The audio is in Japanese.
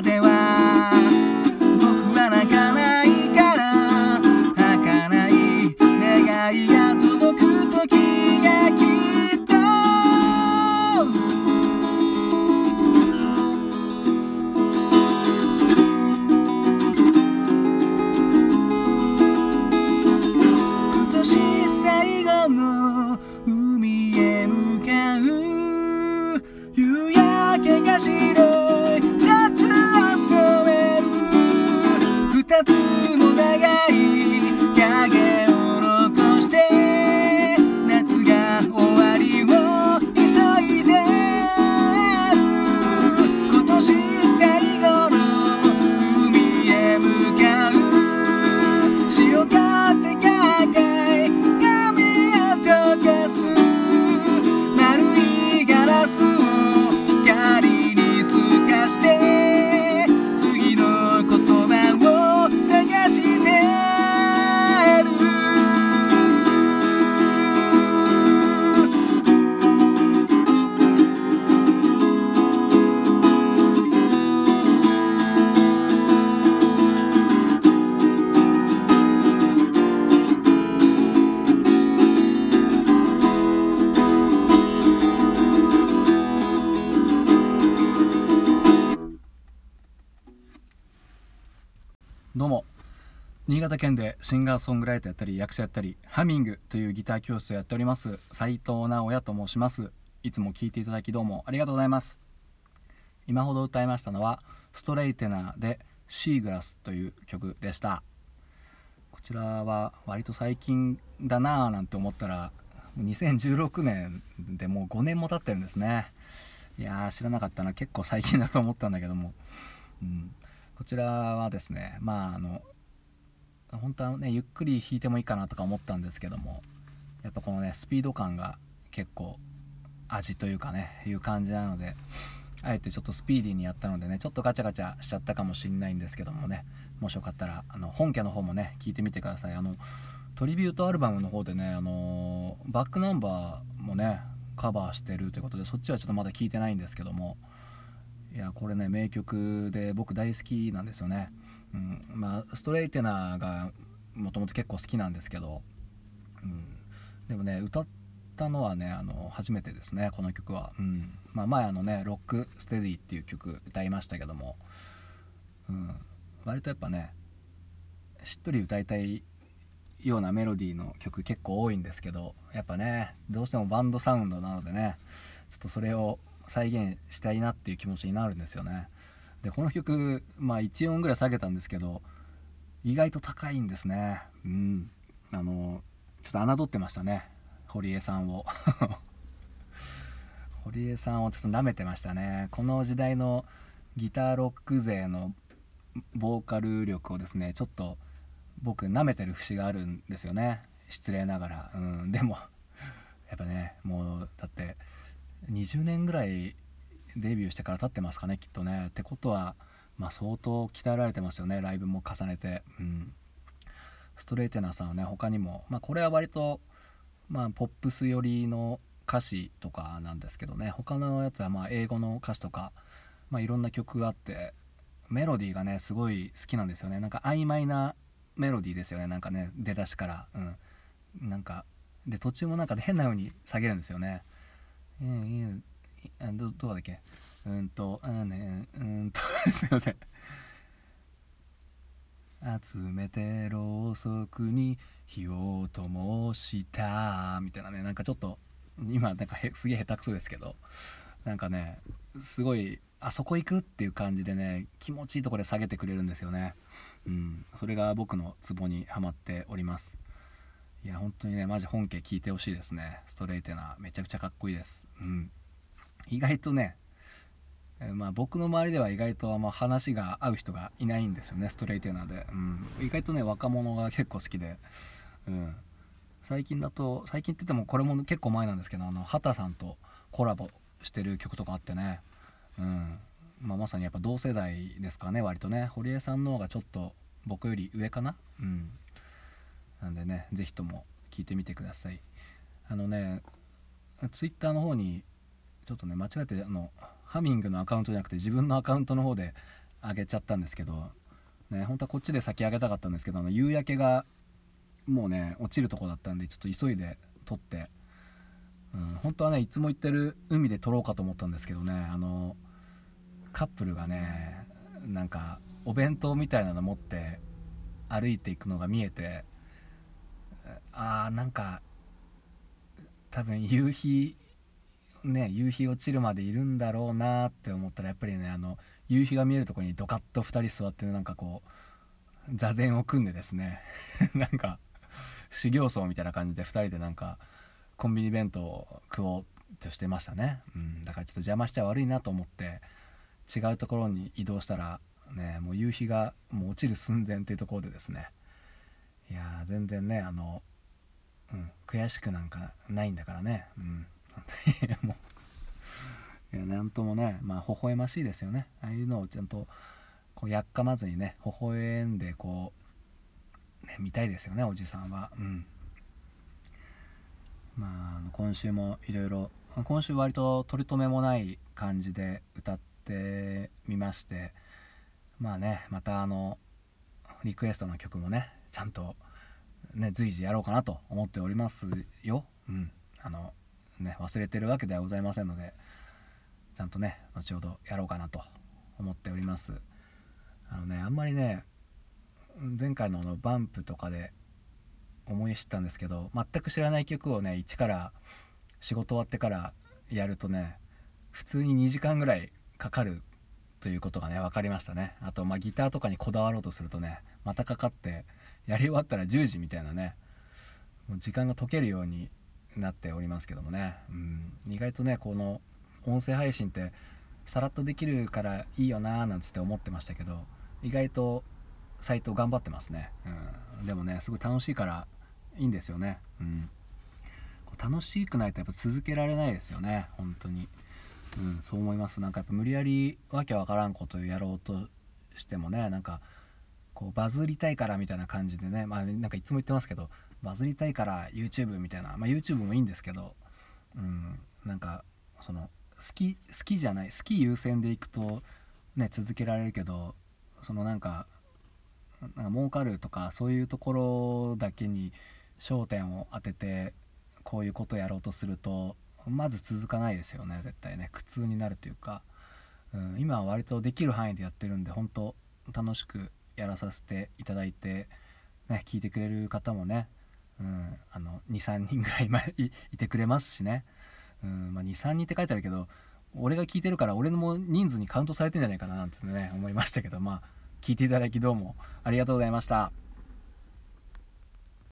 Deva どうも。新潟県でシンガーソングライターやったり役者やったりハミングというギター教室をやっております斉藤直也と申します。いつも聴いていただきどうもありがとうございます。今ほど歌いましたのはストレイテナーでシーグラスという曲でした。こちらは割と最近だなぁなんて思ったら2016年でもう5年も経ってるんですね。いやー知らなかったな。結構最近だと思ったんだけども、うん、こちらはですねまああの本当はねゆっくり弾いてもいいかなとか思ったんですけどもやっぱこのねスピード感が結構味というかねいう感じなのであえてちょっとスピーディーにやったのでねちょっとガチャガチャしちゃったかもしれないんですけどもねもしよかったらあの本家の方もね聞いてみてください。あのトリビュートアルバムの方でねあのバックナンバーもねカバーしてるということでそっちはちょっとまだ聞いてないんですけどもいやこれね名曲で僕大好きなんですよね、うん、まあストレイテナーがもともと結構好きなんですけど、うん、でもね歌ったのはねあの初めてですねこの曲は、うんまあ、前あのね「ロックステディ」っていう曲歌いましたけども、うん、割とやっぱねしっとり歌いたいようなメロディーの曲結構多いんですけどやっぱねどうしてもバンドサウンドなのでねちょっとそれを再現したいなっていう気持ちになるんですよね。でこの曲まあ1音ぐらい下げたんですけど意外と高いんですね。うん。あのちょっと侮ってましたね。堀江さんを。堀江さんをちょっと舐めてましたね。この時代のギターロック勢のボーカル力をですねちょっと僕舐めてる節があるんですよね。失礼ながら。うん。でもやっぱねもうだって20年ぐらいデビューしてから経ってますかねきっとね。ってことはまあ相当鍛えられてますよね。ライブも重ねて。うん。ストレイテナーさんはね他にもまあこれは割とまあポップス寄りの歌詞とかなんですけどね。他のやつはま英語の歌詞とかまあいろんな曲があってメロディーがねすごい好きなんですよね。なんか曖昧なメロディーですよね。なんかね出だしから。うん。なんかで途中もなんか変な風に下げるんですよね。うんうん、どどうだっけ？うんとあねうんと すいません。集めてろうそくに火を灯したみたいなねなんかちょっと今なんかすげえ下手くそですけどなんかねすごいあそこ行くっていう感じでね気持ちいいところで下げてくれるんですよね。うんそれが僕のツボにはまっております。いや本当にねマジ本家聞いてほしいですね。ストレートなめちゃくちゃかっこいいです。うん。意外とねまあ僕の周りでは意外とあんま話が合う人がいないんですよねストレートナーで、うん、意外とね若者が結構好きで、うん、最近だと最近って言ってもこれも結構前なんですけどあの畑さんとコラボしてる曲とかあってね、うん。まあ、まさにやっぱ同世代ですかね割とね。堀江さんの方がちょっと僕より上かな。うん。なんでね是非とも聞いてみてください。あのねツイッターの方にちょっとね間違えてあのハミングのアカウントじゃなくて自分のアカウントの方で上げちゃったんですけどね本当はこっちで先上げたかったんですけどあの夕焼けがもうね落ちるとこだったんでちょっと急いで撮って、うん、本当はねいつも行ってる海で撮ろうかと思ったんですけどねあのカップルがねなんかお弁当みたいなの持って歩いていくのが見えてあーなんか多分夕日ね夕日落ちるまでいるんだろうなって思ったらやっぱりねあの夕日が見えるとこにドカッと2人座ってなんかこう座禅を組んでですね。なんか修行僧みたいな感じで2人でなんかコンビニ弁当を食おうとしてましたね、うん、だからちょっと邪魔しちゃ悪いなと思って違うところに移動したらねもう夕日がもう落ちる寸前っていうところでですね。いや全然ねあの、うん、悔しくなんかないんだからね、うん、本当にもう。いやなんともねまあ微笑ましいですよね。ああいうのをちゃんとこうやっかまずにね微笑んでこう、ね、見たいですよねおじさんは。うん。まあ今週もいろいろ今週割と取り留めもない感じで歌ってみまして。まあねまたあのリクエストの曲もねちゃんとね随時やろうかなと思っておりますよ。うん、あのね忘れてるわけではございませんのでちゃんとね後ほどやろうかなと思っております。あのねあんまりね前回のあのバンプとかで思い知ったんですけど全く知らない曲をね一から仕事終わってからやるとね普通に2時間ぐらいかかるということがね分かりましたねあとまあギターとかにこだわろうとするとねまたかかってやり終わったら10時みたいなねもう時間が解けるようになっておりますけどもね、うん、意外とねこの音声配信ってさらっとできるからいいよなーなんつって思ってましたけど意外とサイト頑張ってますね、うん、でもねすごい楽しいからいいんですよね、うん、楽しくないとやっぱ続けられないですよね。本当に、うん、そう思います。なんかやっぱ無理やりわけわからんことをやろうとしてもねなんかこうバズりたいからみたいな感じでねまあなんかいつも言ってますけどバズりたいから YouTube みたいな、まあ、YouTube もいいんですけど、うん、なんかその好き好きじゃない好き優先でいくとね続けられるけどそのなんかなんか儲かるとかそういうところだけに焦点を当ててこういうことやろうとするとまず続かないですよね絶対ね。苦痛になるというか、うん、今は割とできる範囲でやってるんで本当楽しくやらさせていただいて、ね、聞いてくれる方もね、うん、あの23人ぐらいいいてくれますしね、うんまあ、23人って書いてあるけど俺が聞いてるから俺のも人数にカウントされてんじゃないかななんてね思いましたけどまあ聞いていただきどうもありがとうございました。